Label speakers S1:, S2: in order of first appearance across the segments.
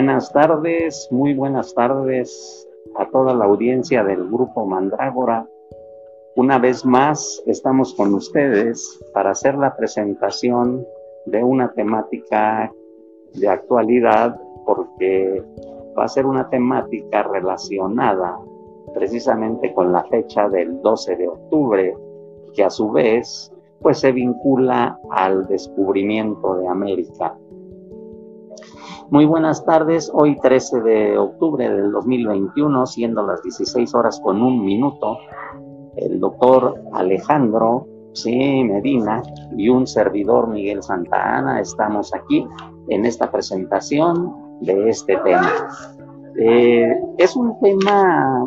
S1: Buenas tardes, muy buenas tardes a toda la audiencia del grupo Mandrágora. Una vez más estamos con ustedes para hacer la presentación de una temática de actualidad porque va a ser una temática relacionada precisamente con la fecha del 12 de octubre, que a su vez pues se vincula al descubrimiento de América. Muy buenas tardes, hoy 13 de octubre del 2021, siendo las 16 horas con un minuto, el doctor Alejandro sí, Medina y un servidor Miguel Santa Ana estamos aquí en esta presentación de este tema. Eh, es un tema,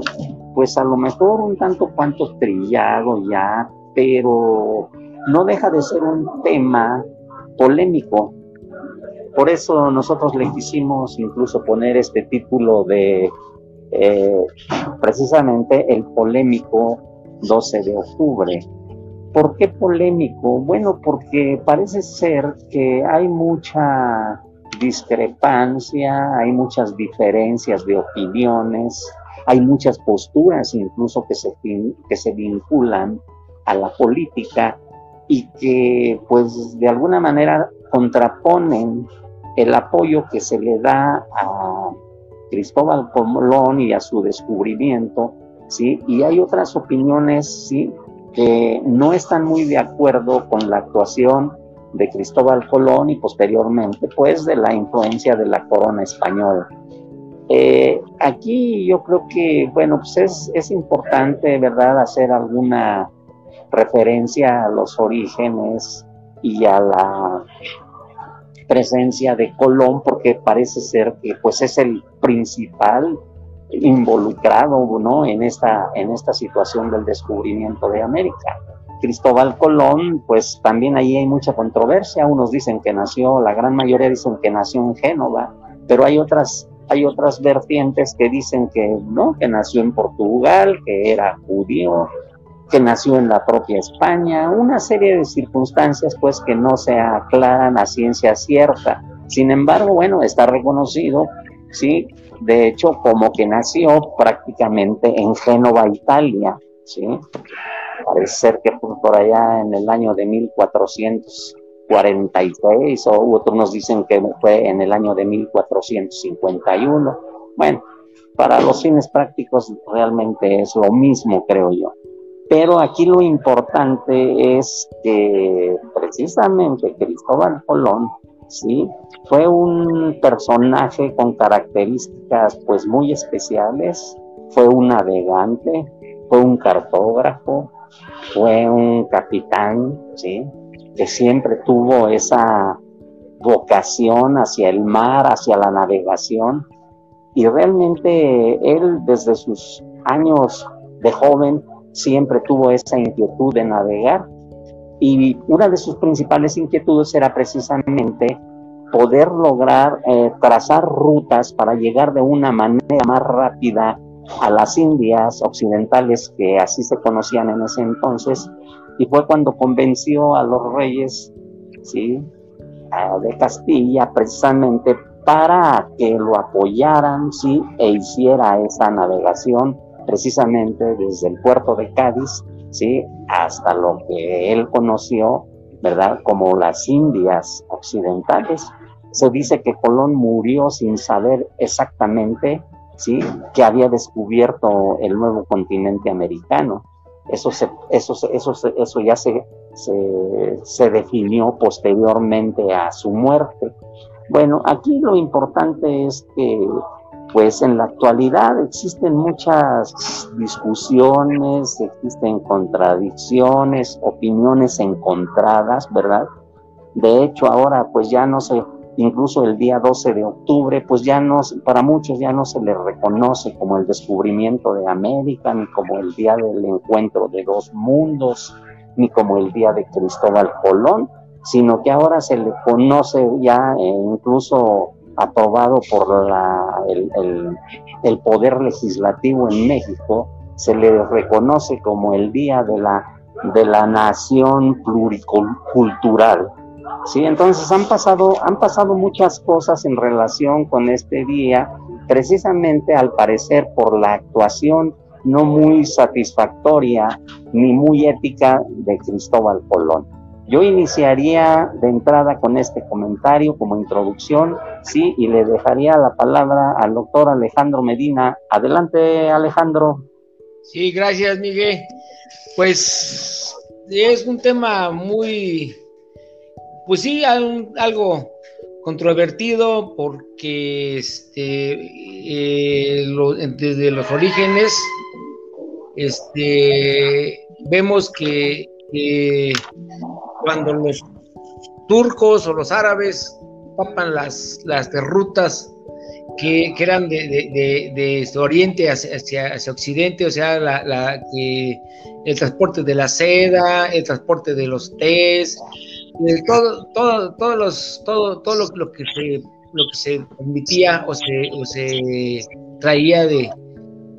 S1: pues a lo mejor un tanto cuanto trillado ya, pero no deja de ser un tema polémico. Por eso nosotros le quisimos incluso poner este título de eh, precisamente el polémico 12 de octubre. ¿Por qué polémico? Bueno, porque parece ser que hay mucha discrepancia, hay muchas diferencias de opiniones, hay muchas posturas incluso que se, que se vinculan a la política y que pues de alguna manera contraponen el apoyo que se le da a Cristóbal Colón y a su descubrimiento, ¿sí? Y hay otras opiniones, ¿sí? Que no están muy de acuerdo con la actuación de Cristóbal Colón y posteriormente, pues, de la influencia de la corona española. Eh, aquí yo creo que, bueno, pues es, es importante, ¿verdad?, hacer alguna referencia a los orígenes y a la presencia de Colón, porque parece ser que pues es el principal involucrado ¿no? en, esta, en esta situación del descubrimiento de América. Cristóbal Colón, pues también ahí hay mucha controversia. Unos dicen que nació, la gran mayoría dicen que nació en Génova, pero hay otras, hay otras vertientes que dicen que no, que nació en Portugal, que era judío, que nació en la propia España, una serie de circunstancias pues que no se aclaran a ciencia cierta. Sin embargo, bueno, está reconocido, sí, de hecho como que nació prácticamente en Génova, Italia, sí. Parece ser que por allá en el año de 1446 o otros nos dicen que fue en el año de 1451. Bueno, para los fines prácticos realmente es lo mismo, creo yo. Pero aquí lo importante es que precisamente Cristóbal Colón, ¿sí? Fue un personaje con características pues muy especiales, fue un navegante, fue un cartógrafo, fue un capitán, ¿sí? Que siempre tuvo esa vocación hacia el mar, hacia la navegación, y realmente él desde sus años de joven siempre tuvo esa inquietud de navegar y una de sus principales inquietudes era precisamente poder lograr eh, trazar rutas para llegar de una manera más rápida a las Indias occidentales que así se conocían en ese entonces y fue cuando convenció a los reyes ¿sí? de Castilla precisamente para que lo apoyaran ¿sí? e hiciera esa navegación precisamente desde el puerto de Cádiz, ¿sí? Hasta lo que él conoció, ¿verdad? Como las Indias occidentales. Se dice que Colón murió sin saber exactamente, ¿sí? Que había descubierto el nuevo continente americano. Eso, se, eso, eso, eso ya se, se, se definió posteriormente a su muerte. Bueno, aquí lo importante es que pues en la actualidad existen muchas discusiones, existen contradicciones, opiniones encontradas, ¿verdad? De hecho, ahora pues ya no se, incluso el día 12 de octubre, pues ya no, para muchos ya no se le reconoce como el descubrimiento de América, ni como el día del encuentro de dos mundos, ni como el día de Cristóbal Colón, sino que ahora se le conoce ya eh, incluso aprobado por la, el, el, poder legislativo en México, se le reconoce como el Día de la, de la Nación Pluricultural. Sí, entonces han pasado, han pasado muchas cosas en relación con este día, precisamente al parecer por la actuación no muy satisfactoria ni muy ética de Cristóbal Colón. Yo iniciaría de entrada con este comentario como introducción, sí, y le dejaría la palabra al doctor Alejandro Medina. Adelante, Alejandro.
S2: Sí, gracias, Miguel. Pues es un tema muy, pues sí, algo controvertido porque este, eh, desde los orígenes este, vemos que cuando los turcos o los árabes papan las, las rutas que, eran de, de, oriente hacia, hacia, occidente, o sea, la, la, el transporte de la seda, el transporte de los tés, todo, todo, todos los, todo, todo lo, que se lo que se permitía o se, o se traía de,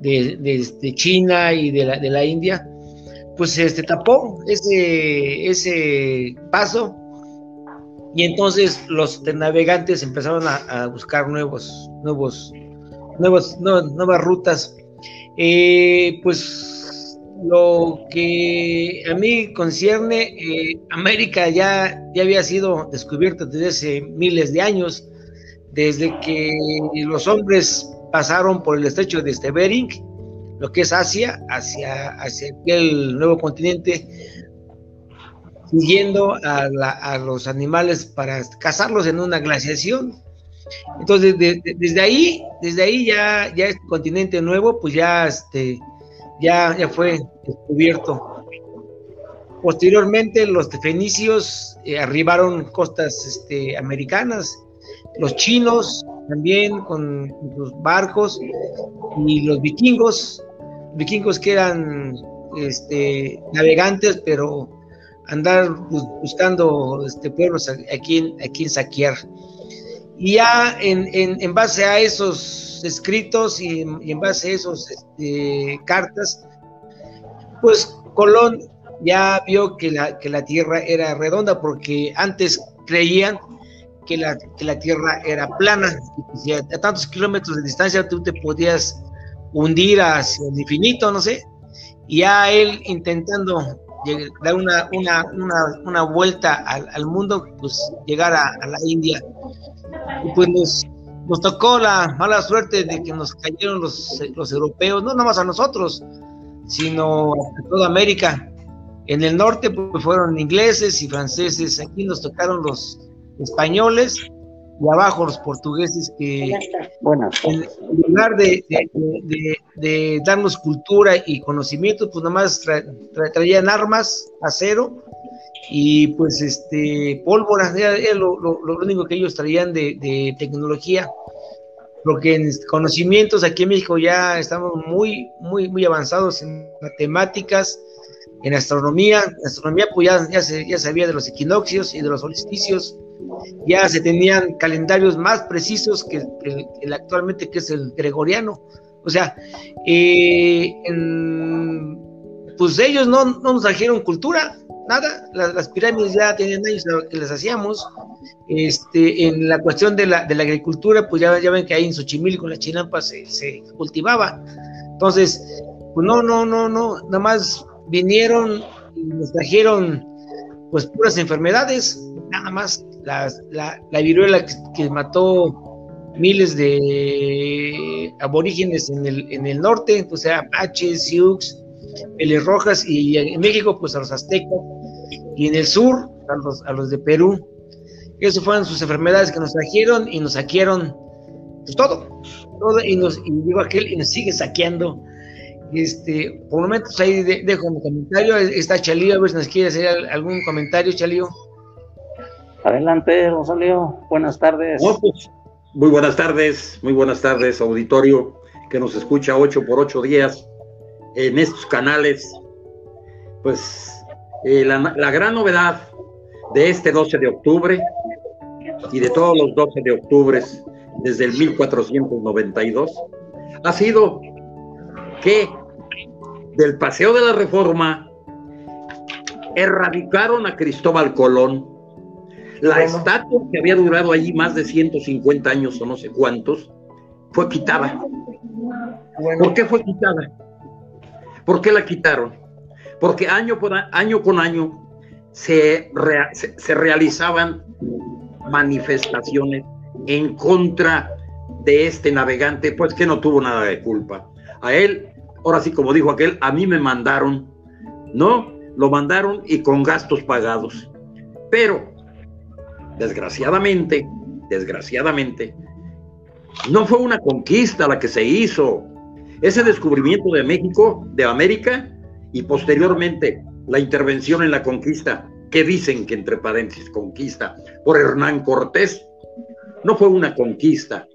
S2: de, China y de la, de la India, pues este tapó ese, ese paso y entonces los navegantes empezaron a, buscar nuevos, nuevos, nuevos, nuevas rutas. Eh, pues lo que a mí concierne, eh, América ya, ya había sido descubierta desde hace miles de años, desde que los hombres pasaron por el estrecho de este Bering lo que es Asia, hacia, hacia el nuevo continente, siguiendo a, los animales para cazarlos en una glaciación. Entonces, desde ahí, desde ahí ya, ya este continente nuevo, pues ya, este, ya, ya fue descubierto. Posteriormente, los fenicios eh, arribaron costas este, americanas, los chinos también con sus barcos y los vikingos, vikingos que eran este, navegantes, pero andar buscando este, pueblos a, quien, a saquear. Y ya en, en, base a esos escritos y, en base a esos este, cartas, pues Colón ya vio que la, que la tierra era redonda, porque antes creían que la, que la tierra era plana, y a tantos kilómetros de distancia tú te podías hundir hacia el infinito, no sé, y ya él intentando dar una, una, una, una vuelta al, al, mundo, pues llegar a, a, la India. Y pues nos, nos, tocó la mala suerte de que nos cayeron los, los europeos, no nada más a nosotros, sino a toda América. En el norte pues, fueron ingleses y franceses, aquí nos tocaron los españoles y abajo los portugueses que en lugar de, de, darnos cultura y conocimiento, pues nomás traían armas, acero y pues este pólvora, era, lo, único que ellos traían de, tecnología. Porque en conocimientos aquí en México ya estamos muy, muy, muy avanzados en matemáticas, en astronomía. En astronomía pues ya, ya, se, ya sabía de los equinoccios y de los solsticios ya se tenían calendarios más precisos que, el actualmente, que es el gregoriano. O sea, eh, pues ellos no, nos trajeron cultura, nada, las, pirámides ya tenían años que les hacíamos. Este, en la cuestión de la, de la agricultura, pues ya, ven que ahí en Xochimilco, con la chinampa, se, se cultivaba. Entonces, pues no, no, no, no, nada más vinieron y nos trajeron pues puras enfermedades, nada más la, viruela que, mató miles de aborígenes en el, en el norte, o sea, Apaches, Sioux, Peles Rojas, y en México, pues a los aztecas, y en el sur, a los, a los de Perú. Esas fueron sus enfermedades que nos trajeron y nos saquearon pues todo, todo, y nos, y digo aquel, y nos sigue saqueando. Este, por momentos ahí dejo mi comentario, está Chalío, a ver si nos quiere hacer algún comentario, Chalío.
S1: Adelante, Rosalío. Buenas tardes.
S3: Pues, muy buenas tardes, muy buenas tardes, auditorio que nos escucha ocho por ocho días en estos canales. Pues eh, la, la, gran novedad de este 12 de octubre y de todos los 12 de octubre desde el 1492 ha sido que del Paseo de la Reforma erradicaron a Cristóbal Colón La estatua que había durado allí más de 150 años o no sé cuántos, fue quitada. ¿Por qué fue quitada? ¿Por qué la quitaron? Porque año, por año con año se, se realizaban manifestaciones en contra de este navegante, pues que no tuvo nada de culpa. A él, ahora sí, como dijo aquel, a mí me mandaron, ¿no? Lo mandaron y con gastos pagados. Pero, desgraciadamente, desgraciadamente, no fue una conquista la que se hizo. Ese descubrimiento de México, de América, y posteriormente la intervención en la conquista, que dicen que entre paréntesis conquista, por Hernán Cortés, no fue una conquista,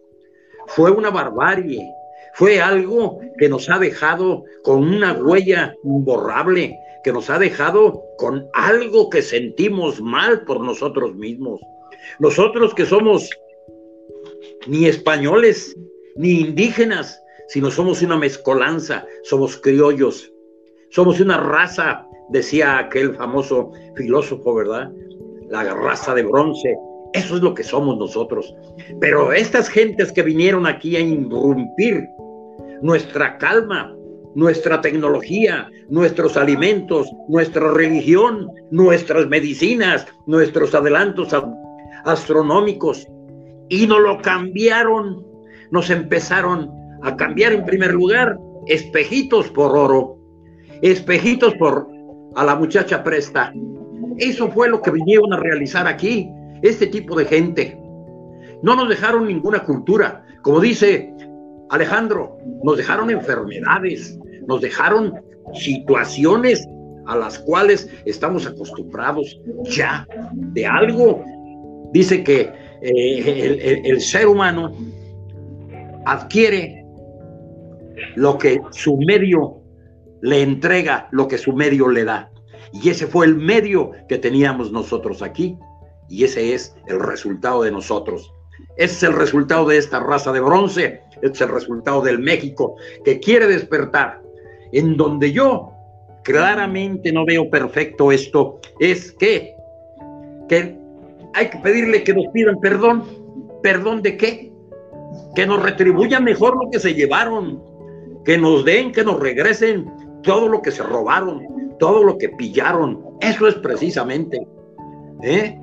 S3: fue una barbarie, fue algo que nos ha dejado con una huella imborrable, que nos ha dejado con algo que sentimos mal por nosotros mismos. Nosotros que somos ni españoles, ni indígenas, sino somos una mezcolanza, somos criollos, somos una raza, decía aquel famoso filósofo, ¿verdad? La raza de bronce. Eso es lo que somos nosotros. Pero estas gentes que vinieron aquí a irrumpir nuestra calma, nuestra tecnología, nuestros alimentos, nuestra religión, nuestras medicinas, nuestros adelantos astronómicos, y nos lo cambiaron, nos empezaron a cambiar en primer lugar espejitos por oro, espejitos por a la muchacha presta. Eso fue lo que vinieron a realizar aquí, este tipo de gente. No nos dejaron ninguna cultura. Como dice Alejandro, nos dejaron enfermedades, nos dejaron situaciones a las cuales estamos acostumbrados ya de algo. Dice que eh, el, ser humano adquiere lo que su medio le entrega, lo que su medio le da. Y ese fue el medio que teníamos nosotros aquí. Y ese es el resultado de nosotros. Es el resultado de esta raza de bronce. Ese es el resultado del México que quiere despertar. En donde yo claramente no veo perfecto esto, es que, que hay que pedirle que nos pidan perdón. ¿Perdón de qué? Que nos retribuyan mejor lo que se llevaron, que nos den, que nos regresen todo lo que se robaron, todo lo que pillaron. Eso es precisamente. ¿eh?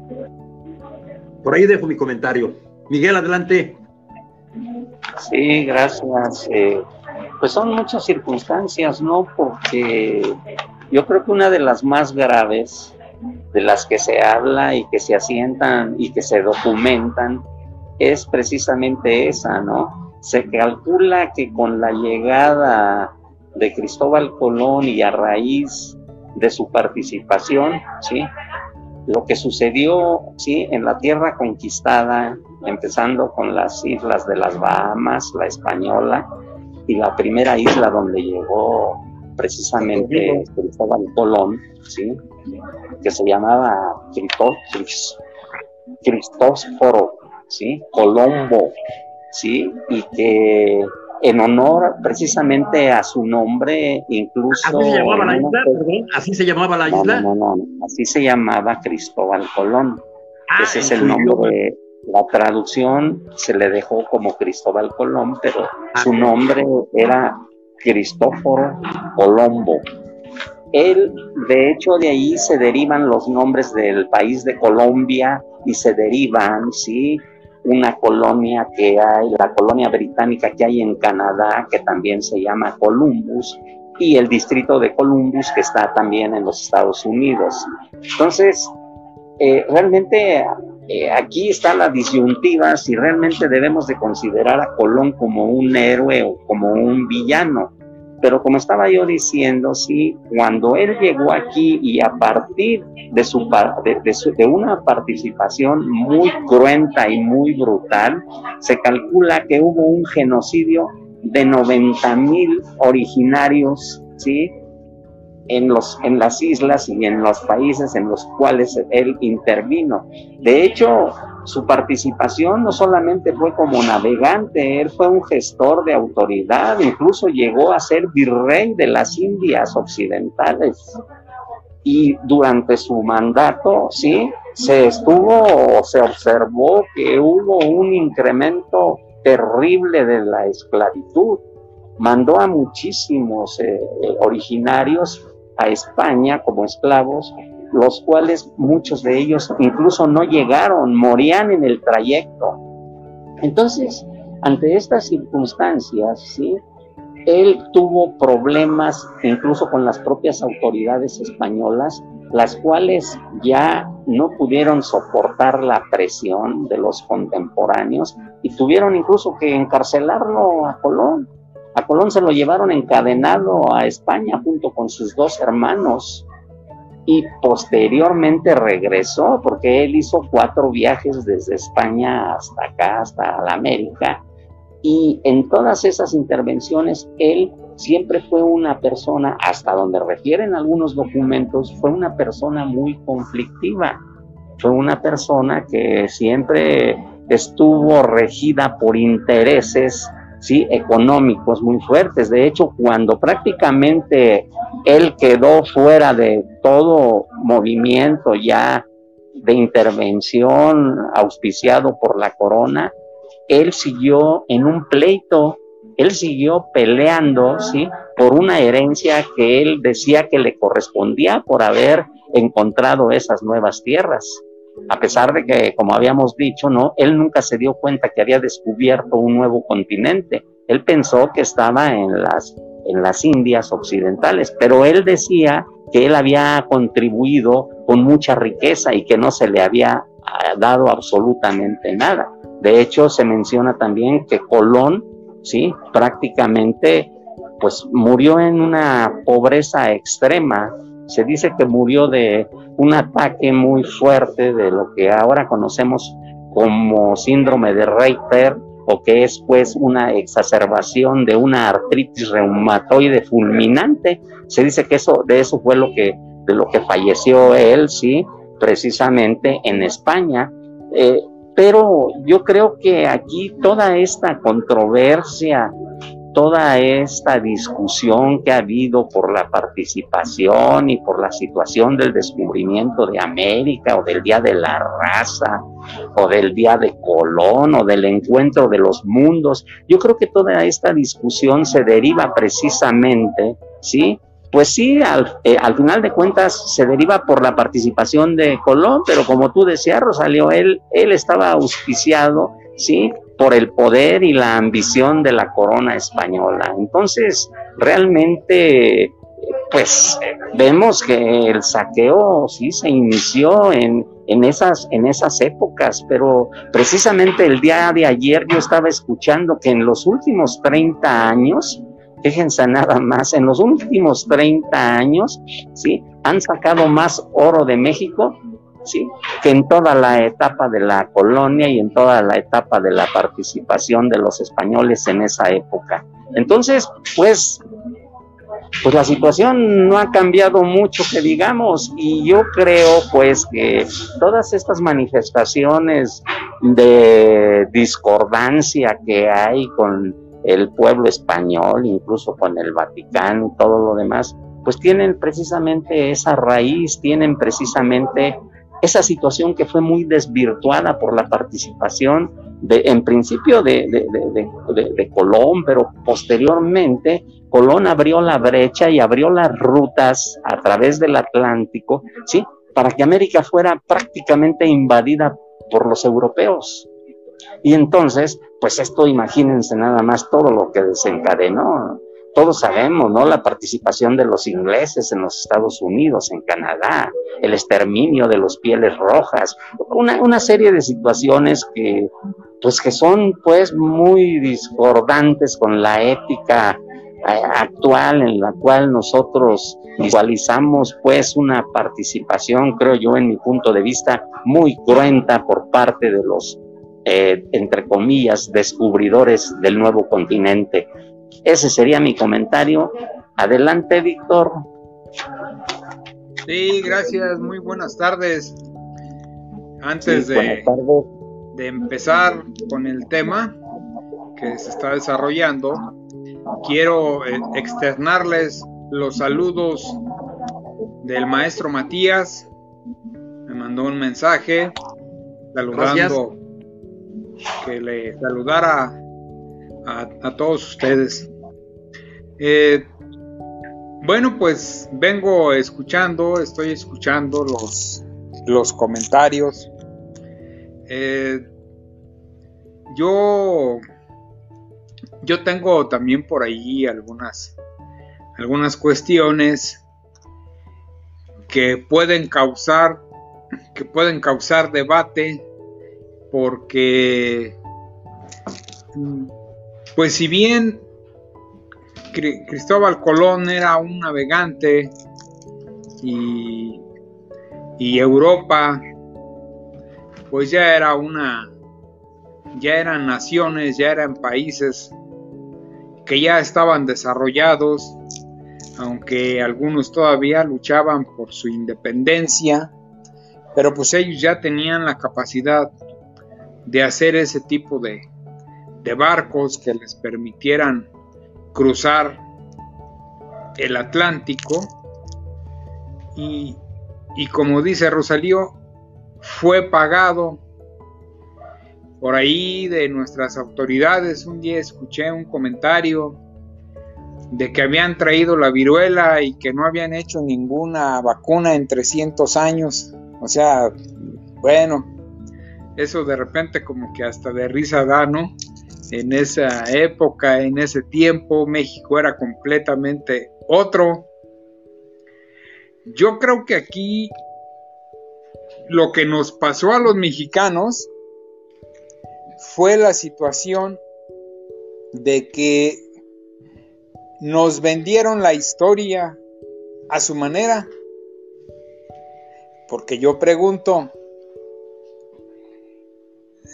S3: Por ahí dejo mi comentario. Miguel, adelante.
S1: Sí, gracias. Eh, pues son muchas circunstancias, ¿no? Porque yo creo que una de las más graves de las que se habla y que se asientan y que se documentan es precisamente esa, ¿no? Se calcula que con la llegada de Cristóbal Colón y a raíz de su participación, ¿sí? Lo que sucedió, ¿sí? En la tierra conquistada, empezando con las islas de las Bahamas, la española, y la primera isla donde llegó precisamente Cristóbal Colón, ¿sí? que se llamaba Cristóforo, ¿sí? Colombo, ¿sí? y que en honor precisamente a su nombre, incluso...
S3: ¿Así se llamaba la isla? ¿Así se llamaba la isla?
S1: No, no, no, así se llamaba Cristóbal Colón. Ah, Ese es el nombre de... La traducción se le dejó como Cristóbal Colón, pero ah. su nombre era Cristóforo Colombo. Él, de hecho, de ahí se derivan los nombres del país de Colombia y se derivan, ¿sí? Una colonia que hay, la colonia británica que hay en Canadá, que también se llama Columbus, y el distrito de Columbus, que está también en los Estados Unidos. Entonces, eh, realmente eh, aquí está la disyuntiva si realmente debemos de considerar a Colón como un héroe o como un villano. Pero como estaba yo diciendo, sí, cuando él llegó aquí y a partir de, su, de, de, una participación muy cruenta y muy brutal, se calcula que hubo un genocidio de 90 mil originarios, ¿sí? En, los, en las islas y en los países en los cuales él intervino. De hecho, su participación no solamente fue como navegante, él fue un gestor de autoridad, incluso llegó a ser virrey de las Indias occidentales. y durante su mandato, sí, se estuvo, se observó que hubo un incremento terrible de la esclavitud. Mandó a muchísimos eh, originarios a España como esclavos, los cuales muchos de ellos incluso no llegaron, morían en el trayecto. Entonces, ante estas circunstancias, ¿sí? él tuvo problemas incluso con las propias autoridades españolas, las cuales ya no pudieron soportar la presión de los contemporáneos y tuvieron incluso que encarcelarlo a Colón. A Colón se lo llevaron encadenado a España junto con sus dos hermanos y posteriormente regresó porque él hizo cuatro viajes desde España hasta acá, hasta la América y en todas esas intervenciones, él siempre fue una persona, hasta donde refieren algunos documentos, fue una persona muy conflictiva. Fue una persona que siempre estuvo regida por intereses ¿sí? económicos muy fuertes. De hecho, cuando prácticamente él quedó fuera de todo movimiento ya de intervención auspiciado por la corona, él siguió en un pleito, él siguió peleando, ¿sí? Por una herencia que él decía que le correspondía por haber encontrado esas nuevas tierras. A pesar de que, como habíamos dicho, no, él nunca se dio cuenta que había descubierto un nuevo continente. Él pensó que estaba en las, en las Indias occidentales, pero él decía que él había contribuido con mucha riqueza y que no se le había ah, dado absolutamente nada. De hecho, se menciona también que Colón, sí, prácticamente, pues murió en una pobreza extrema. Se dice que murió de un ataque muy fuerte de lo que ahora conocemos como síndrome de Reiter o que es pues una exacerbación de una artritis reumatoide fulminante. Se dice que eso de eso fue lo que de lo que falleció él, sí, precisamente en España. Eh, pero yo creo que aquí toda esta controversia, toda esta discusión que ha habido por la participación y por la situación del descubrimiento de América o del Día de la Raza o del Día de Colón o del encuentro de los mundos, yo creo que toda esta discusión se deriva precisamente, ¿sí? pues sí, eh, al, final de cuentas se deriva por la participación de Colón, pero como tú decías, Rosalio, él, él estaba auspiciado, ¿sí? Por el poder y la ambición de la corona española. Entonces, realmente, pues vemos que el saqueo sí se inició en, en, esas, en esas épocas, pero precisamente el día de ayer yo estaba escuchando que en los últimos 30 años, Fíjense nada más, en los últimos 30 años, ¿sí? Han sacado más oro de México, Que en toda la etapa de la colonia y en toda la etapa de la participación de los españoles en esa época. Entonces, pues, pues la situación no ha cambiado mucho que digamos y yo creo pues que todas estas manifestaciones de discordancia que hay con el pueblo español, incluso con el Vaticano y todo lo demás, pues tienen precisamente esa raíz, tienen precisamente esa situación que fue muy desvirtuada por la participación de, en principio de, de, Colón, pero posteriormente Colón abrió la brecha y abrió las rutas a través del Atlántico, ¿sí? Para que América fuera prácticamente invadida por los europeos. Y entonces, pues esto imagínense nada más todo lo que desencadenó. Todos sabemos, ¿no? La participación de los ingleses en los Estados Unidos, en Canadá, el exterminio de los pieles rojas, una, una serie de situaciones que, pues que son pues muy discordantes con la ética eh, actual en la cual nosotros visualizamos pues una participación, creo yo, en mi punto de vista, muy cruenta por parte de los eh, entre comillas, descubridores del nuevo continente. Ese sería mi comentario. Adelante, Víctor.
S4: Sí, gracias, muy buenas tardes. Antes de, de empezar con el tema que se está desarrollando, quiero eh, externarles los saludos del maestro Matías. Me mandó un mensaje saludando que le saludara a, todos ustedes. Eh, bueno, pues vengo escuchando, estoy escuchando los, los comentarios. Eh, yo, yo tengo también por ahí algunas, algunas cuestiones que pueden causar, que pueden causar debate, porque, pues si bien Cristóbal Colón era un navegante y, Europa pues ya era una ya eran naciones, ya eran países que ya estaban desarrollados, aunque algunos todavía luchaban por su independencia, pero pues ellos ya tenían la capacidad de hacer ese tipo de barcos que les permitieran cruzar el Atlántico y, como dice Rosalío, fue pagado por ahí de nuestras autoridades. Un día escuché un comentario de que habían traído la viruela y que no habían hecho ninguna vacuna en 300 años. O sea, bueno, eso de repente como que hasta de risa da, ¿no? En esa época, en ese tiempo, México era completamente otro. Yo creo que aquí lo que nos pasó a los mexicanos fue la situación de que nos vendieron la historia a su manera. Porque yo pregunto,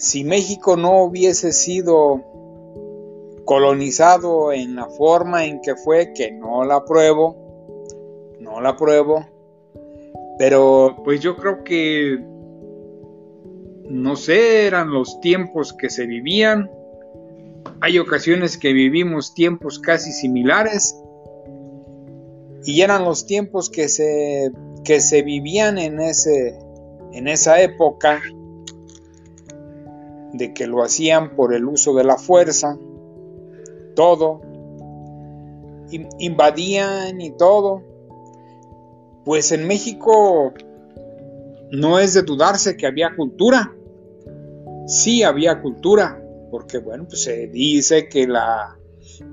S4: si México no hubiese sido colonizado en la forma en que fue, que no la apruebo, no la apruebo, pero pues yo creo que, no sé, eran los tiempos que se vivían, hay ocasiones que vivimos tiempos casi similares, y eran los tiempos que se, que se vivían en, ese, en esa época, de que lo hacían por el uso de la fuerza, todo, invadían y todo. Pues en México no es de dudarse que había cultura. Sí había cultura, porque bueno, pues se dice que la,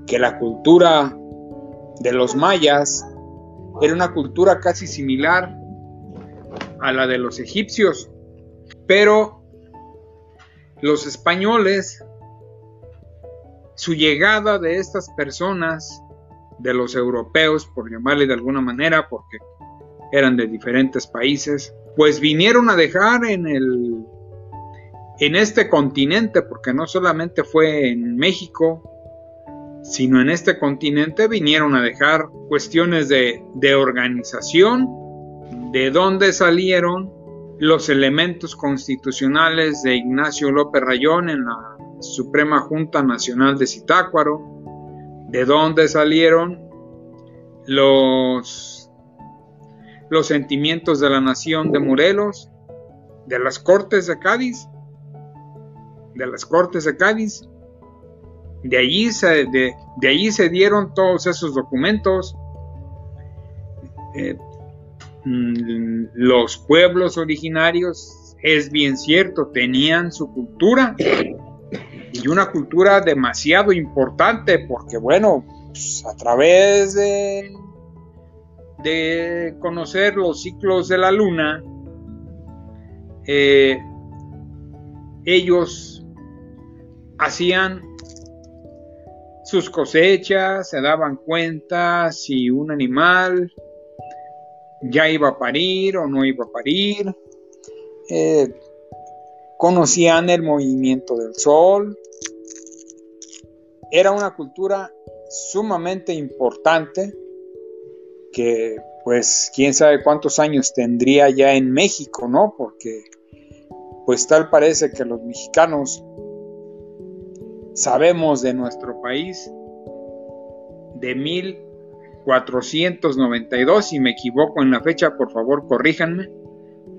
S4: que la cultura de los mayas era una cultura casi similar a la de los egipcios, pero los españoles, su llegada de estas personas, de los europeos, por llamarle de alguna manera, porque eran de diferentes países, pues vinieron a dejar en el en este continente, porque no solamente fue en México, sino en este continente vinieron a dejar cuestiones de, de organización, de dónde salieron, los elementos constitucionales de Ignacio López Rayón en la Suprema Junta Nacional de Zitácuaro, de dónde salieron los, los sentimientos de la nación de Morelos, de las Cortes de Cádiz, de las Cortes de Cádiz. De allí se, de, allí se dieron todos esos documentos. Eh, los pueblos originarios, es bien cierto, tenían su cultura y una cultura demasiado importante porque bueno, pues, a través de, de conocer los ciclos de la luna, eh, ellos hacían sus cosechas, se daban cuenta si un animal ya iba a parir o no iba a parir. Eh, conocían el movimiento del sol. Era una cultura sumamente importante que pues quién sabe cuántos años tendría ya en México, ¿no? Porque pues tal parece que los mexicanos sabemos de nuestro país de mil 1492, si me equivoco en la fecha, por favor corríjanme,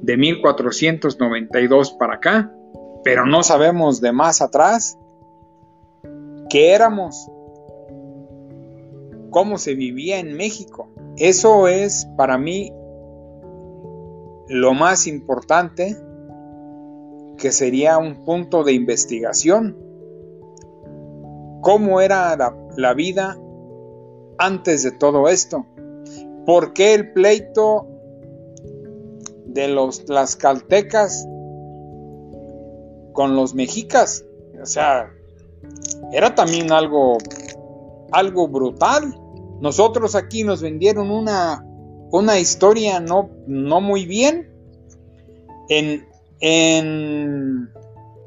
S4: de 1492 para acá, pero no sabemos de más atrás qué éramos, cómo se vivía en México. Eso es para mí lo más importante que sería un punto de investigación. ¿Cómo era la, vida antes de todo esto? ¿Por qué el pleito de los tlaxcaltecas con los mexicas? O sea, era también algo, algo brutal. Nosotros aquí nos vendieron una, una historia no, no muy bien. En, en,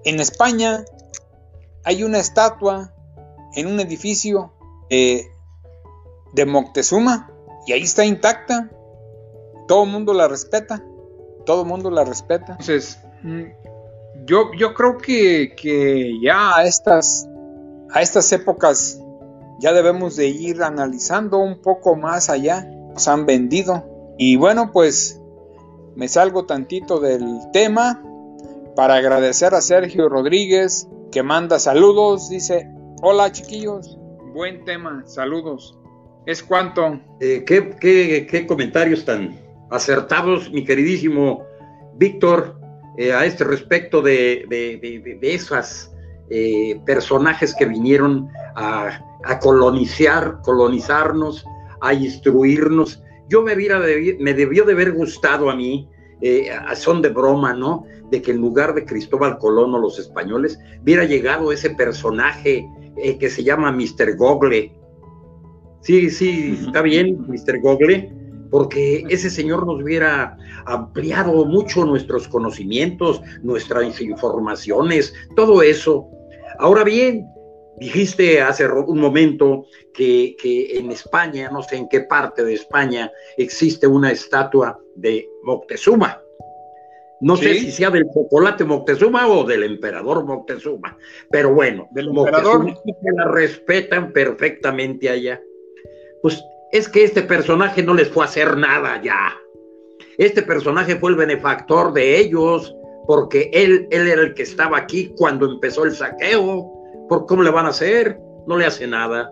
S4: en España hay una estatua en un edificio eh, de Moctezuma y ahí está intacta. Todo el mundo la respeta. Todo el mundo la respeta. Entonces, mm, yo, yo creo que, que, ya a estas, a estas épocas ya debemos de ir analizando un poco más allá. Nos han vendido. Y bueno, pues me salgo tantito del tema para agradecer a Sergio Rodríguez que manda saludos. Dice, Hola chiquillos, buen tema, saludos. ¿Es cuánto?
S3: Eh, ¿qué, comentarios tan acertados, mi queridísimo Víctor, eh, a este respecto de, de, esos eh, personajes que vinieron a, colonizar, colonizarnos, a instruirnos. Yo me, me debió de haber gustado a mí, a son de broma, ¿no? De que en lugar de Cristóbal Colón o los españoles, hubiera llegado ese personaje eh, que se llama Mr. Google. Sí, sí, está bien, Mr. Google, porque ese señor nos hubiera ampliado mucho nuestros conocimientos, nuestras informaciones, todo eso. Ahora bien, dijiste hace un momento que, que en España, no sé en qué parte de España, existe una estatua de Moctezuma. No sé si sea del chocolate Moctezuma o del emperador Moctezuma, pero bueno,
S4: del emperador
S3: la respetan perfectamente allá. Pues es que este personaje no les fue a hacer nada ya. Este personaje fue el benefactor de ellos, porque él, él era el que estaba aquí cuando empezó el saqueo. ¿Por cómo le van a hacer? No le hace nada.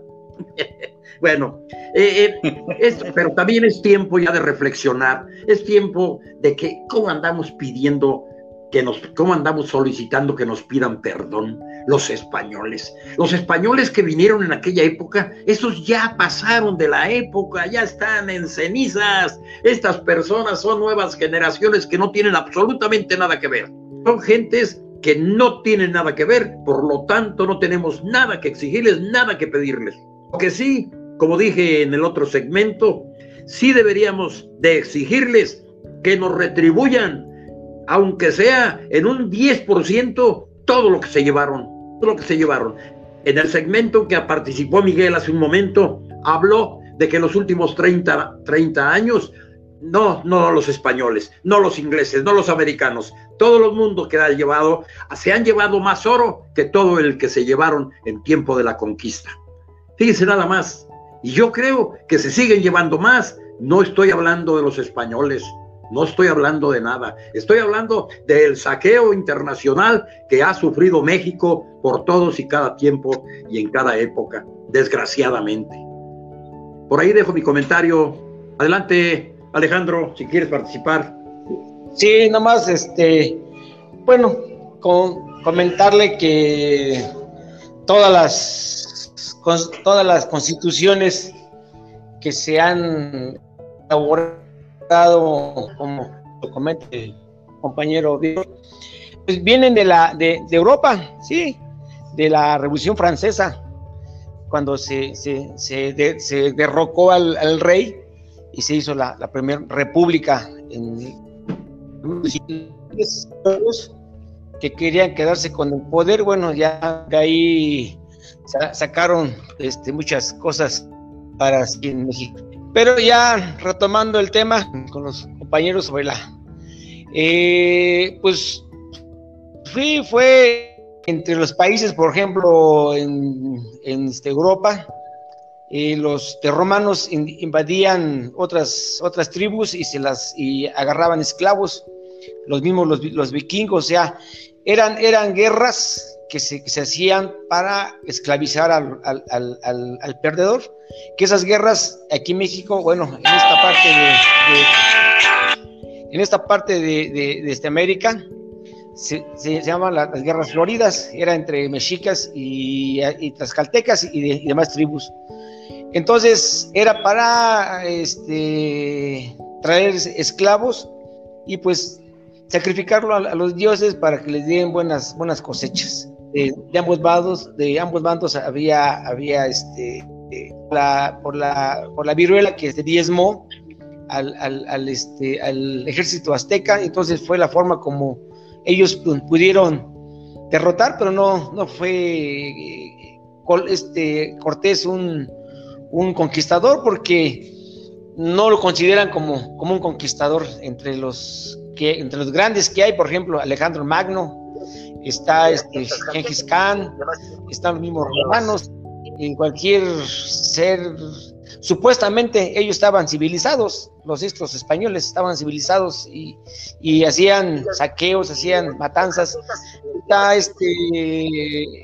S3: Bueno, eh, eh, pero también es tiempo ya de reflexionar, es tiempo de que cómo andamos pidiendo que nos, cómo andamos solicitando que nos pidan perdón los españoles. Los españoles que vinieron en aquella época, esos ya pasaron de la época, ya están en cenizas. Estas personas son nuevas generaciones que no tienen absolutamente nada que ver. Son gentes que no tienen nada que ver, por lo tanto no tenemos nada que exigirles, nada que pedirles. Lo que sí como dije en el otro segmento, sí deberíamos de exigirles que nos retribuyan, aunque sea en un 10%, todo lo que se llevaron, todo lo que se llevaron. En el segmento que participó Miguel hace un momento, habló de que los últimos 30, 30 años, no, no los españoles, no los ingleses, no los americanos, todo el mundo que ha llevado, se han llevado más oro que todo el que se llevaron en tiempo de la conquista. Fíjense nada más, y yo creo que se siguen llevando más. No estoy hablando de los españoles, no estoy hablando de nada. Estoy hablando del saqueo internacional que ha sufrido México por todos y cada tiempo y en cada época, desgraciadamente. Por ahí dejo mi comentario. Adelante, Alejandro, si quieres participar.
S2: Sí, nomás, este, bueno, con, comentarle que todas las todas las constituciones que se han elaborado, como lo comenta el compañero, pues vienen de, la, de, Europa, sí, de la Revolución Francesa, cuando se, se, derrocó al, rey y se hizo la, primera república en que querían quedarse con el poder, bueno, ya de ahí sacaron este, muchas cosas para en México. Pero ya retomando el tema con los compañeros sobre. Eh, pues fui, fue entre los países, por ejemplo, en, este, Europa, eh, los romanos invadían otras, otras tribus y se las y agarraban esclavos, los mismos los, vikingos, o sea, eran, eran guerras que se, hacían para esclavizar al, al, perdedor, que esas guerras aquí en México, bueno, en esta parte de, en esta parte de, de, este América, se, llaman las, guerras floridas, era entre mexicas y, y tlaxcaltecas y, demás tribus. Entonces era para este, traer esclavos y pues sacrificarlo a, los dioses para que les den buenas, buenas cosechas. De ambos bandos, de ambos bandos había, había este, la, por, la, por la viruela que se diezmó al, al, este, al ejército azteca, entonces fue la forma como ellos pudieron derrotar, pero no, no fue este, Cortés un, un conquistador porque no lo consideran como, como un conquistador entre los que entre los grandes que hay, por ejemplo, Alejandro Magno, está este Genghis Khan, están los mismos romanos, y cualquier ser, supuestamente ellos estaban civilizados, los estos españoles estaban civilizados y, y hacían saqueos, hacían matanzas. Está este,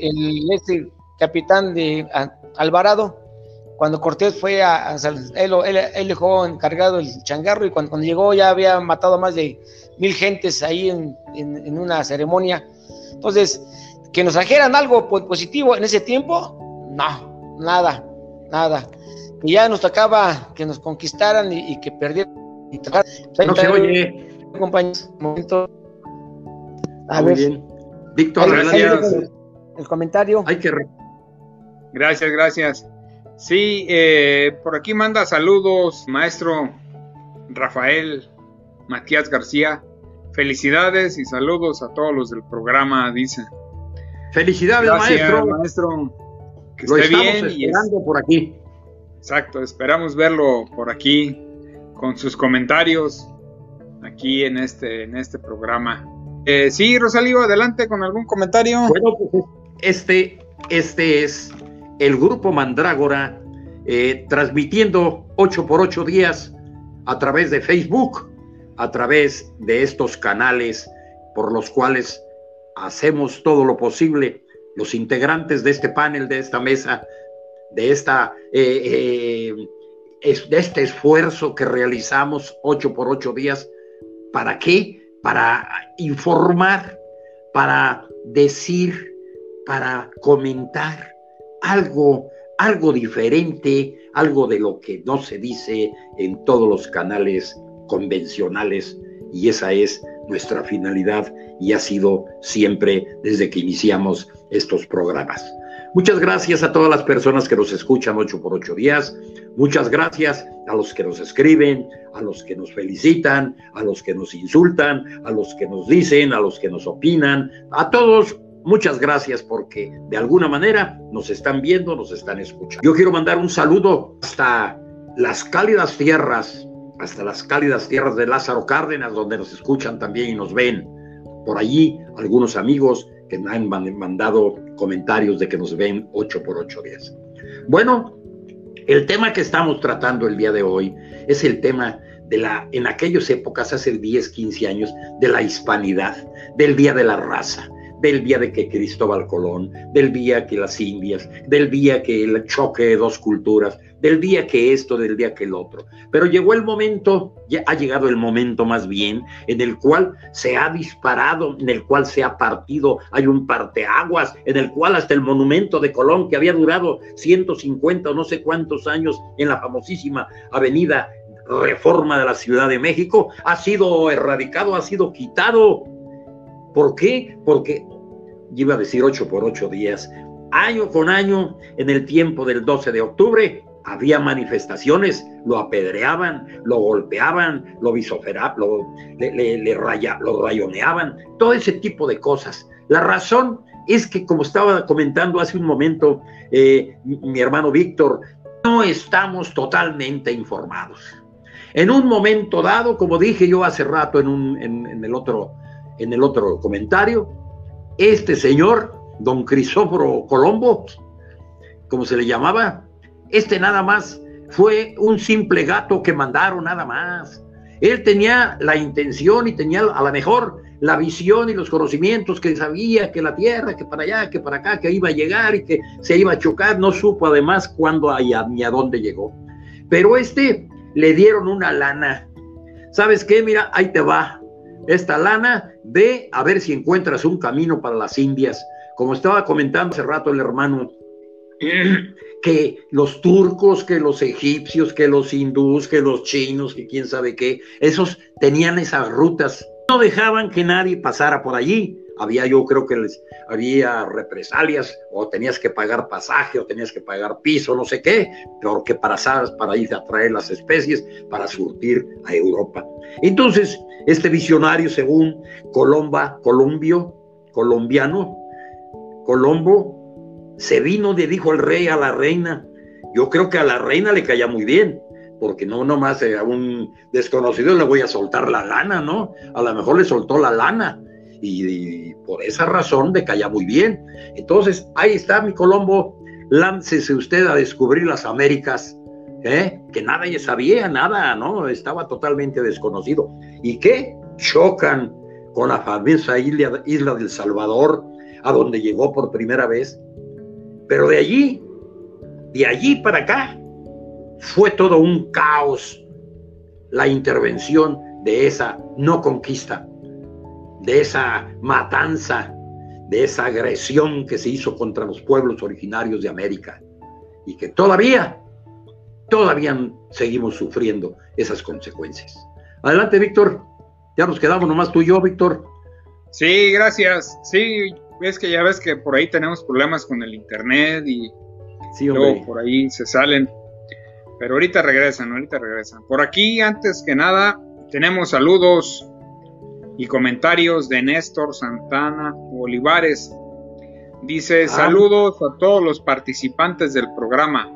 S2: el este capitán de Alvarado, cuando Cortés fue a, él, él, dejó encargado el changarro y cuando, llegó ya había matado a más de mil gentes ahí en, una ceremonia. Entonces, que nos trajeran algo positivo en ese tiempo, no, nada, nada. Que ya nos tocaba que nos conquistaran y, que perdieran.
S3: no se oye.
S2: Compañeros, momento.
S3: A Muy bien. Víctor,
S2: gracias. El comentario.
S3: Hay que.
S4: Gracias, gracias. Sí, eh, por aquí manda saludos, maestro Rafael Matías García. Felicidades y saludos a todos los del programa, dice.
S3: Felicidades, maestro.
S4: maestro.
S3: Que Lo esté bien esperando por aquí.
S4: Exacto, esperamos verlo por aquí con sus comentarios aquí en este, en este programa. Eh, sí, Rosalío, adelante con algún comentario.
S3: Bueno, pues este, este es el grupo Mandrágora eh, transmitiendo 8 por 8 días a través de Facebook, a través de estos canales por los cuales hacemos todo lo posible los integrantes de este panel, de esta mesa, de, esta, eh, eh, de este esfuerzo que realizamos 8 por 8 días. ¿Para qué? Para informar, para decir, para comentar algo, algo diferente, algo de lo que no se dice en todos los canales convencionales y esa es nuestra finalidad y ha sido siempre desde que iniciamos estos programas. Muchas gracias a todas las personas que nos escuchan 8 por 8 días. Muchas gracias a los que nos escriben, a los que nos felicitan, a los que nos insultan, a los que nos dicen, a los que nos opinan, a todos Muchas gracias porque de alguna manera nos están viendo, nos están escuchando. Yo quiero mandar un saludo hasta las cálidas tierras, hasta las cálidas tierras de Lázaro Cárdenas, donde nos escuchan también y nos ven. Por allí algunos amigos que me han mandado comentarios de que nos ven 8 por 8 días. Bueno, el tema que estamos tratando el día de hoy es el tema de la, en aquellas épocas, hace 10, 15 años, de la hispanidad, del Día de la Raza, del día de que Cristóbal Colón, del día que las Indias, del día que el choque de dos culturas, del día que esto, del día que el otro. Pero llegó el momento, ya ha llegado el momento más bien, en el cual se ha disparado, en el cual se ha partido, hay un parteaguas, en el cual hasta el monumento de Colón, que había durado 150 o no sé cuántos años en la famosísima avenida Reforma de la Ciudad de México, ha sido erradicado, ha sido quitado ¿Por qué? Porque iba a decir ocho por ocho días. Año con año, en el tiempo del 12 de octubre, había manifestaciones, lo apedreaban, lo golpeaban, lo visoferaban, lo, le, lo rayoneaban, todo ese tipo de cosas. La razón es que, como estaba comentando hace un momento eh, mi hermano Víctor, no estamos totalmente informados. En un momento dado, como dije yo hace rato en, un, en el otro en el otro comentario, este señor, don Crisóforo Colombo, como se le llamaba, este nada más fue un simple gato que mandaron nada más. Él tenía la intención y tenía a lo mejor la visión y los conocimientos que sabía que la tierra, que para allá, que para acá, que iba a llegar y que se iba a chocar, no supo además cuándo ni a dónde llegó. Pero este le dieron una lana. ¿Sabes qué? Mira, ahí te va. Esta lana, ve a ver si encuentras un camino para las Indias. Como estaba comentando hace rato el hermano, que los turcos, que los egipcios, que los hindús, que los chinos, que quién sabe qué, esos tenían esas rutas no dejaban que nadie pasara por allí. Había, yo creo que les había represalias, o tenías que pagar pasaje, o tenías que pagar piso, no sé qué, porque para, para ir a traer las especies para surtir a Europa. Entonces, este visionario, según Colomba, Colombio, colombiano, Colombo, se vino, le dijo el rey a la reina. Yo creo que a la reina le caía muy bien porque no nomás a un desconocido le voy a soltar la lana, ¿no? A lo mejor le soltó la lana y, por esa razón le caía muy bien. Entonces, ahí está mi Colombo, láncese usted a descubrir las Américas, ¿eh? que nadie sabía, nada, ¿no? Estaba totalmente desconocido. ¿Y qué? Chocan con la famosa isla, isla del Salvador, a donde llegó por primera vez. Pero de allí, de allí para acá, fue todo un caos la intervención de esa no conquista, de esa matanza, de esa agresión que se hizo contra los pueblos originarios de América y que todavía, todavía seguimos sufriendo esas consecuencias. Adelante, Víctor. Ya nos quedamos nomás tú y yo, Víctor.
S4: Sí, gracias. Sí, ves que ya ves que por ahí tenemos problemas con el internet y luego por ahí se salen. Pero ahorita regresan, ahorita regresan. Por aquí, antes que nada, tenemos saludos y comentarios de Néstor Santana Olivares. Dice, ah. saludos a todos los participantes del programa.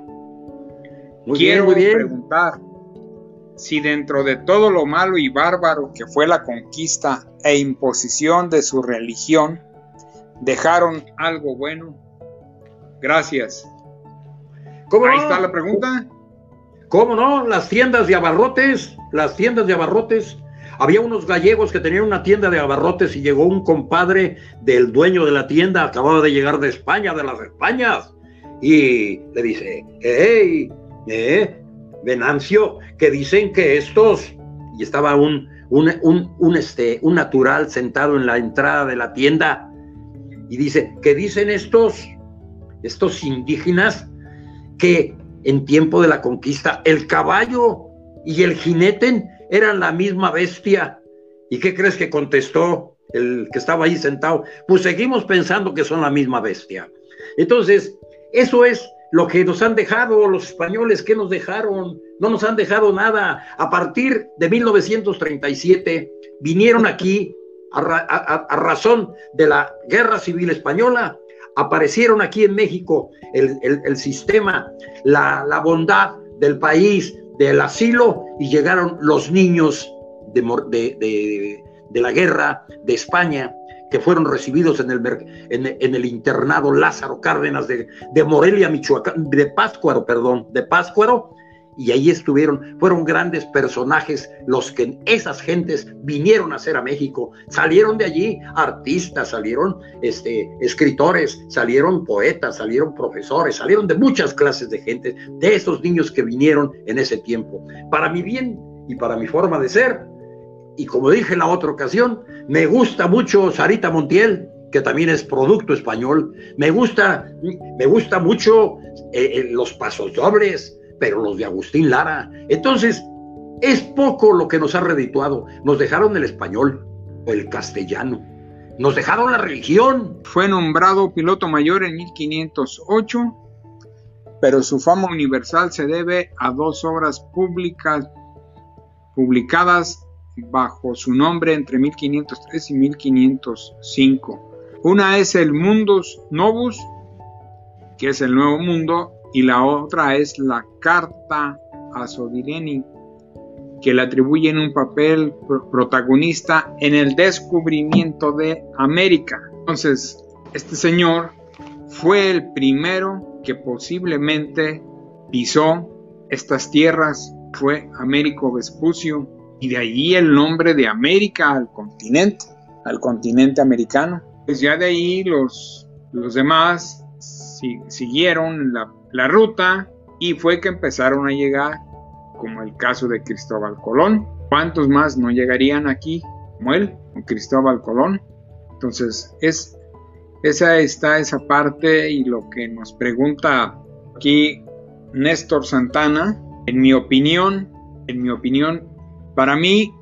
S4: Quiero preguntar si dentro de todo lo malo y bárbaro que fue la conquista e imposición de su religión, dejaron algo bueno. Gracias.
S3: ¿Cómo Ahí está la pregunta. ¿Cómo no? Las tiendas de abarrotes, las tiendas de abarrotes. Había unos gallegos que tenían una tienda de abarrotes y llegó un compadre del dueño de la tienda, acababa de llegar de España, de las Españas, y le dice, hey, eh, Venancio, que dicen que estos, y estaba un, un, un, un, este, un natural sentado en la entrada de la tienda, y dice, que dicen estos, estos indígenas, que en tiempo de la conquista, el caballo y el jinete eran la misma bestia. ¿Y qué crees que contestó el que estaba ahí sentado? Pues seguimos pensando que son la misma bestia. Entonces, eso es lo que nos han dejado los españoles, ¿qué nos dejaron? No nos han dejado nada. A partir de 1937 vinieron aquí a, razón de la guerra civil española aparecieron aquí en México el, sistema, la, bondad del país, del asilo, y llegaron los niños de, de, la guerra de España, que fueron recibidos en el, en, el internado Lázaro Cárdenas de, de Morelia, Michoacán, de Páscuaro, perdón, de Páscuaro, y ahí estuvieron, fueron grandes personajes los que esas gentes vinieron a hacer a México, salieron de allí artistas, salieron este, escritores, salieron poetas, salieron profesores, salieron de muchas clases de gente, de esos niños que vinieron en ese tiempo. Para mi bien y para mi forma de ser, y como dije en la otra ocasión, me gusta mucho Sarita Montiel, que también es producto español, me gusta, me gusta mucho eh, eh, los pasos dobles, pero los de Agustín Lara. Entonces, es poco lo que nos ha redituado. Nos dejaron el español o el castellano. Nos dejaron la religión.
S4: Fue nombrado piloto mayor en 1508, pero su fama universal se debe a dos obras públicas publicadas bajo su nombre entre 1503 y 1505. Una es el Mundus Novus, que es el Nuevo Mundo, y la otra es la carta a Sodireni, que le atribuyen un papel protagonista en el descubrimiento de América. Entonces, este señor fue el primero que posiblemente pisó estas tierras fue Américo Vespucio y de ahí el nombre de América al continente, al continente americano. Pues ya de ahí los, los demás siguieron la, la ruta y fue que empezaron a llegar, como el caso de Cristóbal Colón. ¿Cuántos más no llegarían aquí como él, con Cristóbal Colón? Entonces, es, esa está esa parte y lo que nos pregunta aquí Néstor Santana, en mi opinión, en mi opinión, para mí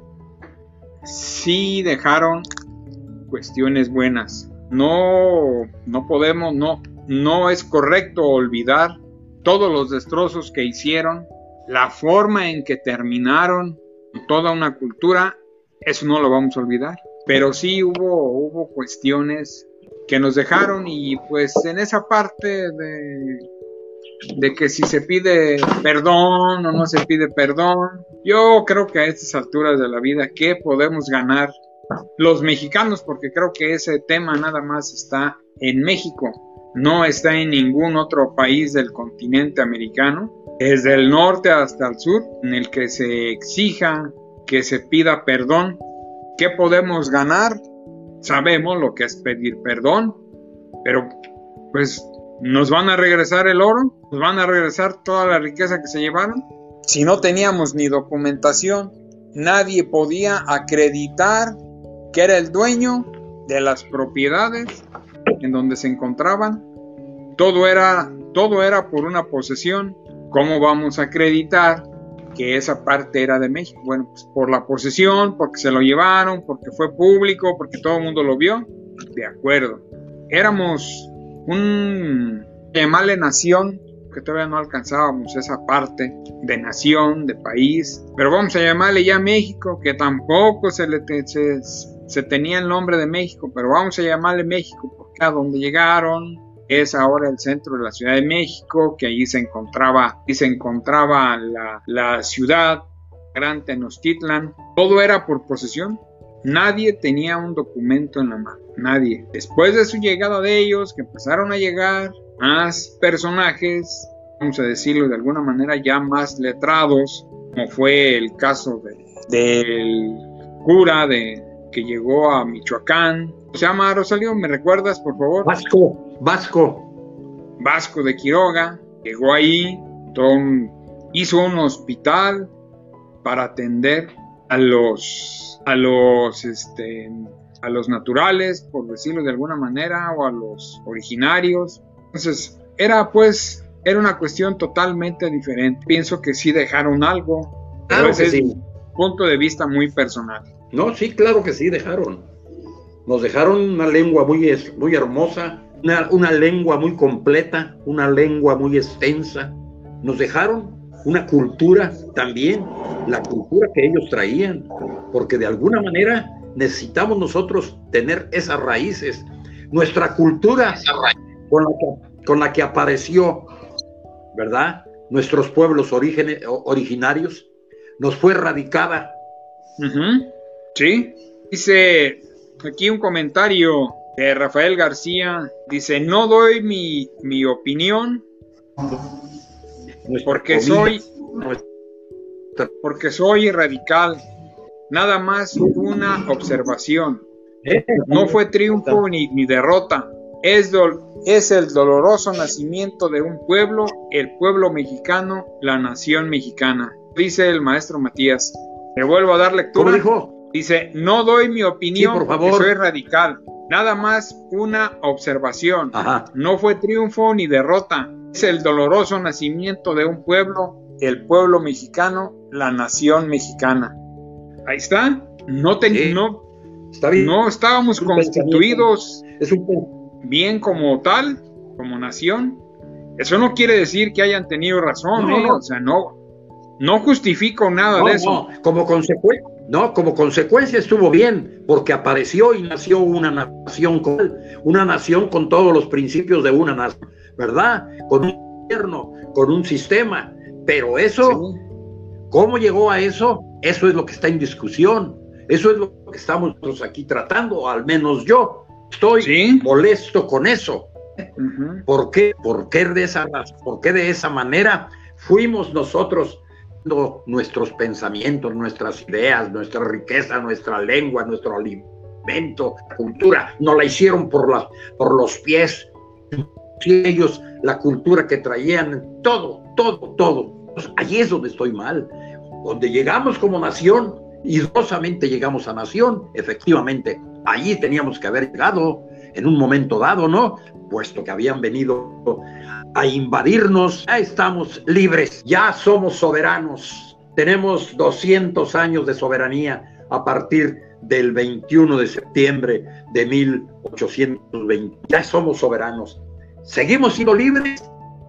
S4: sí dejaron cuestiones buenas. No, no podemos, no, no es correcto olvidar todos los destrozos que hicieron, la forma en que terminaron toda una cultura, eso no lo vamos a olvidar. Pero sí hubo, hubo cuestiones que nos dejaron y pues en esa parte de, de que si se pide perdón o no se pide perdón, yo creo que a estas alturas de la vida, ¿qué podemos ganar los mexicanos? Porque creo que ese tema nada más está en México, no está en ningún otro país del continente americano, desde el norte hasta el sur, en el que se exija que se pida perdón. ¿Qué podemos ganar? Sabemos lo que es pedir perdón, pero pues nos van a regresar el oro, nos van a regresar toda la riqueza que se llevaron. Si no teníamos ni documentación, nadie podía acreditar que era el dueño de las propiedades en donde se encontraban. Todo era, todo era por una posesión. ¿Cómo vamos a acreditar que esa parte era de México? Bueno, pues por la posesión, porque se lo llevaron, porque fue público, porque todo el mundo lo vio. De acuerdo. Éramos un llamarle nación, que todavía no alcanzábamos esa parte de nación, de país, pero vamos a llamarle ya México, que tampoco se se, tenía el nombre de México, pero vamos a llamarle México a donde llegaron es ahora el centro de la Ciudad de México, que allí se encontraba, y se encontraba la, la ciudad, Gran Tenochtitlan, todo era por posesión, nadie tenía un documento en la mano, nadie. Después de su llegada de ellos, que empezaron a llegar más personajes, vamos a decirlo de alguna manera, ya más letrados, como fue el caso del cura de que llegó a Michoacán. Se llama Rosalío, ¿me recuerdas, por favor?
S3: Vasco, Vasco.
S4: Vasco de Quiroga, llegó ahí, hizo un hospital para atender a los, a los, este, a los naturales, por decirlo de alguna manera, o a los originarios. Entonces, era pues, era una cuestión totalmente diferente. Pienso que sí dejaron algo,
S3: claro que es sí.
S4: punto de vista muy personal.
S3: No, sí, claro que sí, dejaron. Nos dejaron una lengua muy, muy hermosa, una, una lengua muy completa, una lengua muy extensa. Nos dejaron una cultura también, la cultura que ellos traían, porque de alguna manera necesitamos nosotros tener esas raíces. Nuestra cultura con la que, con la que apareció, ¿verdad? Nuestros pueblos originarios, nos fue erradicada.
S4: Sí, dice aquí un comentario de Rafael García, dice, no doy mi, mi opinión porque soy porque soy radical. Nada más una observación.
S3: ¿Eh?
S4: No fue triunfo ni, ni derrota. Es, es el doloroso nacimiento de un pueblo, el pueblo mexicano, la nación mexicana. Dice el maestro Matías. Le vuelvo a dar lectura.
S3: ¿Cómo dijo?
S4: Dice, no doy mi opinión
S3: Sí, por
S4: porque soy radical. Nada más una observación.
S3: Ajá.
S4: No fue triunfo ni derrota. Es el doloroso nacimiento de un pueblo, el pueblo mexicano, la nación mexicana. Ahí está. No, te-
S3: Sí.
S4: no,
S3: Está bien.
S4: no estábamos constituidos
S3: Es un
S4: bien como tal, como nación. Eso no quiere decir que hayan tenido razón,
S3: No,
S4: ¿eh?
S3: no.
S4: O sea, no, no justifico nada de eso.
S3: no, como consecuencia, no, como consecuencia estuvo bien, porque apareció y nació una nación con una nación con todos los principios de una nación, ¿verdad? Con un gobierno, con un sistema. Pero eso,
S4: Sí.
S3: ¿cómo llegó a eso? Eso es lo que está en discusión. Eso es lo que estamos nosotros aquí tratando, al menos yo. Estoy
S4: Sí.
S3: molesto con eso. ¿Por qué? ¿Por qué de esa, por qué de esa manera fuimos nosotros nuestros pensamientos, nuestras ideas, nuestra riqueza, nuestra lengua, nuestro alimento, cultura, no la hicieron por, los pies, ellos, la cultura que traían, todo, todo, todo. allí es donde estoy mal, donde llegamos como nación, y rosamente llegamos a nación, efectivamente, allí teníamos que haber llegado en un momento dado, ¿no? Puesto que habían venido a invadirnos, ya estamos libres, ya somos soberanos, tenemos 200 años de soberanía a partir del 21 de septiembre de 1820, ya somos soberanos. ¿Seguimos siendo libres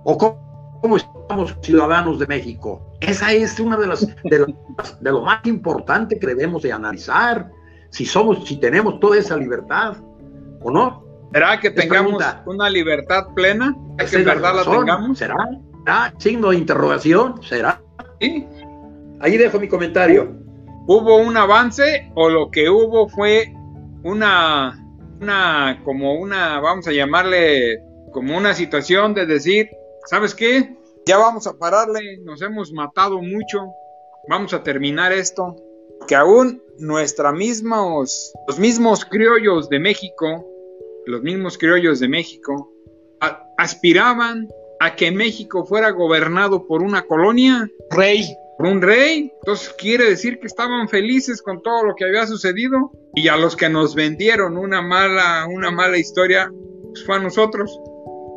S3: o cómo, estamos ciudadanos de México? Esa es una de las de, lo más importante que debemos de analizar, si somos, si tenemos toda esa libertad o no.
S4: ¿Será que tengamos una libertad plena? ¿Que en verdad la, tengamos?
S3: ¿Será? ¿Será? Signo de interrogación, ¿será? Sí. Ahí dejo mi comentario.
S4: ¿Hubo un avance o lo que hubo fue una, una, como una, vamos a llamarle, como una situación de decir, ¿sabes qué? Ya vamos a pararle, nos hemos matado mucho, vamos a terminar esto. Que aún nuestra mismos, los mismos criollos de México los mismos criollos de México, aspiraban a que México fuera gobernado por una colonia.
S2: Rey.
S4: Por un rey. Entonces quiere decir que estaban felices con todo lo que había sucedido. Y a los que nos vendieron una mala, una mala historia, pues fue a nosotros.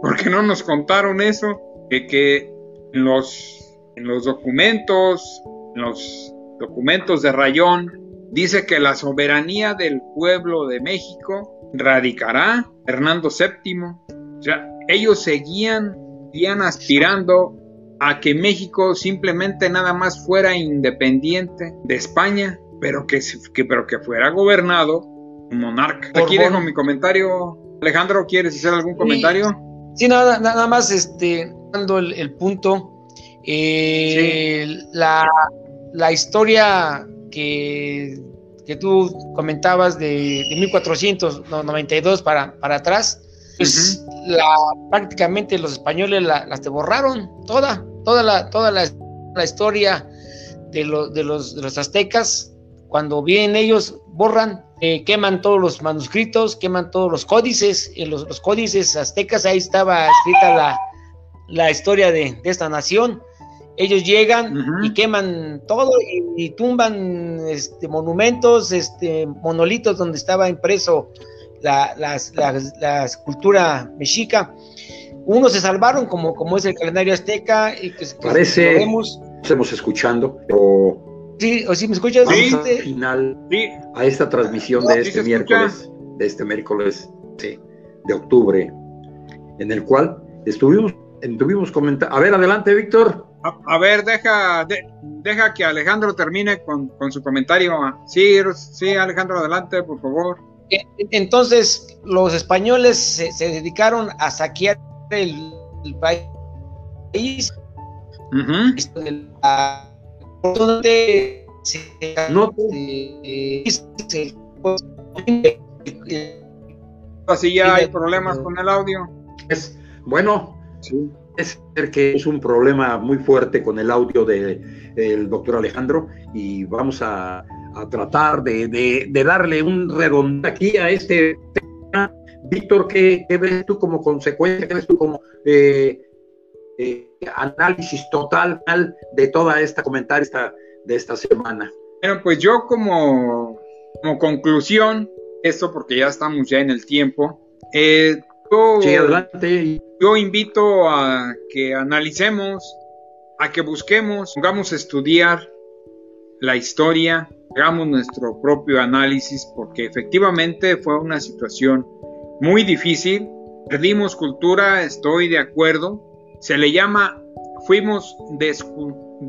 S4: Porque no nos contaron eso, de que en los, en los documentos, en los documentos de Rayón, dice que la soberanía del pueblo de México radicará Hernando VII. O sea, ellos seguían, seguían aspirando a que México simplemente nada más fuera independiente de España, pero que, que, pero que fuera gobernado un monarca. Aquí dejo mi comentario. Alejandro, ¿quieres hacer algún comentario?
S2: Sí, nada, nada más este, dando el, punto. Eh, la, la historia que que tú comentabas de, 1492 para, para atrás, pues la, prácticamente los españoles la, las te borraron toda, toda la, toda la, historia de, de, los, de los aztecas. Cuando vienen ellos, borran, eh, queman todos los manuscritos, queman todos los códices, en los, los códices aztecas, ahí estaba escrita la, la historia de, de esta nación ellos llegan y queman todo y, tumban este, monumentos, este, monolitos donde estaba impreso la, la, escultura mexica. Unos se salvaron, como, como es el calendario azteca. Y que,
S3: Parece, vemos. estamos escuchando, pero...
S2: Sí, o si me escuchas.
S3: Vamos al final a esta transmisión de este miércoles, de este miércoles de octubre, en el cual estuvimos, estuvimos comentando. A ver, adelante, Víctor.
S4: A, ver, deja, deja que Alejandro termine con, su comentario. Sí, sí, Alejandro, adelante, por favor.
S2: E, entonces, los españoles se, dedicaron a saquear el, país.
S4: no. Así ya hay problemas con el audio.
S3: Es bueno. Sí es que es un problema muy fuerte con el audio del doctor Alejandro y vamos a, tratar de, darle un redondo aquí a este tema. Víctor, ¿qué, ves tú como consecuencia, qué ves tú como eh, eh, análisis total de toda esta comentario de esta semana?
S4: Bueno, pues yo como, como conclusión, esto porque ya estamos ya en el tiempo, eh, yo, invito a que analicemos, a que busquemos, vamos a estudiar la historia, hagamos nuestro propio análisis, porque efectivamente fue una situación muy difícil. Perdimos cultura, estoy de acuerdo. Se le llama, fuimos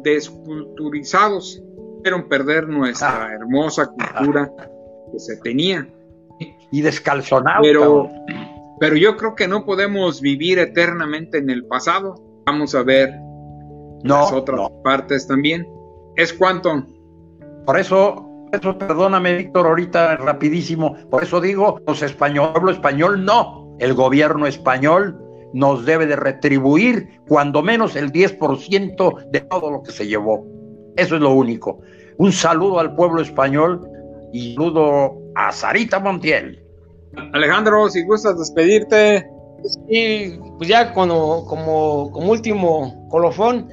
S4: desculturizados, pero perder nuestra ah. hermosa cultura que se tenía.
S3: Y descalzonados.
S4: Pero pero yo creo que no podemos vivir eternamente en el pasado. Vamos a ver las otras partes también. ¿Es cuánto?
S3: Por eso, eso, perdóname, Víctor, ahorita rapidísimo. Por eso digo, los españoles, el pueblo español no. El gobierno español nos debe de retribuir cuando menos el 10% de todo lo que se llevó. Eso es lo único. Un saludo al pueblo español y saludo a Sarita Montiel.
S4: Alejandro, si gustas despedirte.
S2: Y pues ya como, como, como último colofón,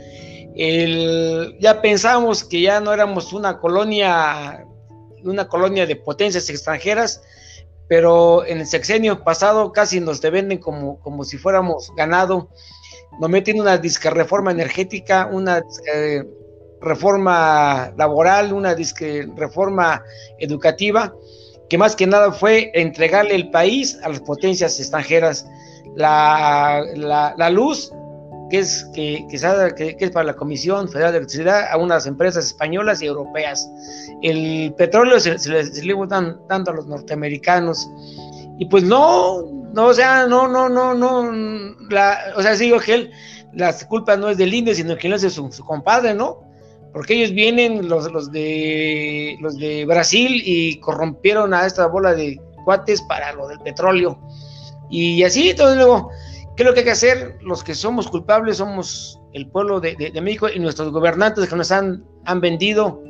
S2: ya pensamos que ya no éramos una colonia, una colonia de potencias extranjeras, pero en el sexenio pasado casi nos te venden como, como si fuéramos ganado. Nos meten una disque reforma energética, una reforma laboral, una disque reforma educativa, que más que nada fue entregarle el país a las potencias extranjeras. La, la, luz, que es, que, que, es para la Comisión Federal de Electricidad, a unas empresas españolas y europeas. El petróleo se, se le, se tanto a los norteamericanos. Y pues no, no, o sea, no, no, no, no, la, o sea, digo que él, la culpa no es del INDE, sino que él es su, su compadre, ¿no? Porque ellos vienen los, los de los de Brasil y corrompieron a esta bola de cuates para lo del petróleo. Y así, entonces luego, ¿qué es lo que hay que hacer? Los que somos culpables somos el pueblo de, México y nuestros gobernantes que nos han, han vendido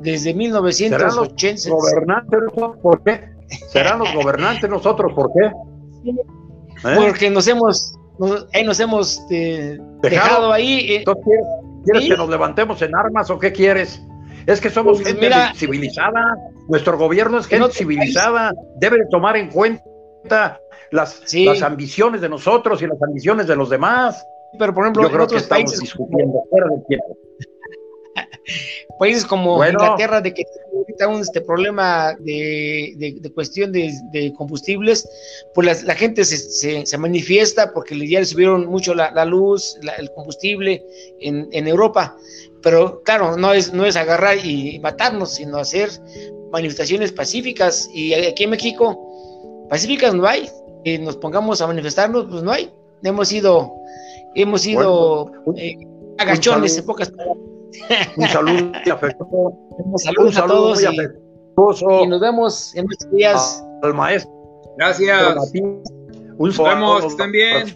S2: desde 1980.
S3: ¿Serán los gobernantes por qué? ¿Serán los gobernantes nosotros por qué?
S2: ¿Eh? Porque nos hemos, nos, nos hemos eh, dejado, ahí.
S3: Eh, ¿Quieres que nos levantemos en armas o qué quieres? Es que somos pues gente civilizada, nuestro gobierno es gente civilizada, debe tomar en cuenta las, las ambiciones de nosotros y las ambiciones de los demás.
S2: Pero por ejemplo,
S3: yo creo que estamos discutiendo fuera del tiempo.
S2: Países como Inglaterra, de que un este problema de, cuestión de, combustibles, pues la, gente se, se, manifiesta porque ya le subieron mucho la, luz, el combustible en, Europa. Pero claro, no es, no es agarrar y matarnos, sino hacer manifestaciones pacíficas. Y aquí en México, pacíficas no hay. Que nos pongamos a manifestarnos, pues no hay. Hemos sido, hemos sido eh, agachones en pocas palabras.
S3: Un saludo y afectuoso.
S2: Saludos a todos y, nos vemos en estos días.
S3: Al maestro.
S4: Gracias. Un nos vemos, estén bien.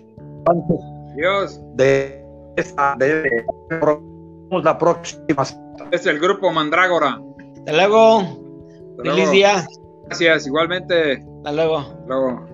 S4: Adiós.
S3: De esta, de, la próxima.
S4: Es el grupo Mandrágora.
S2: Hasta luego. Feliz día.
S4: Gracias, igualmente.
S2: Hasta luego.
S4: Hasta luego.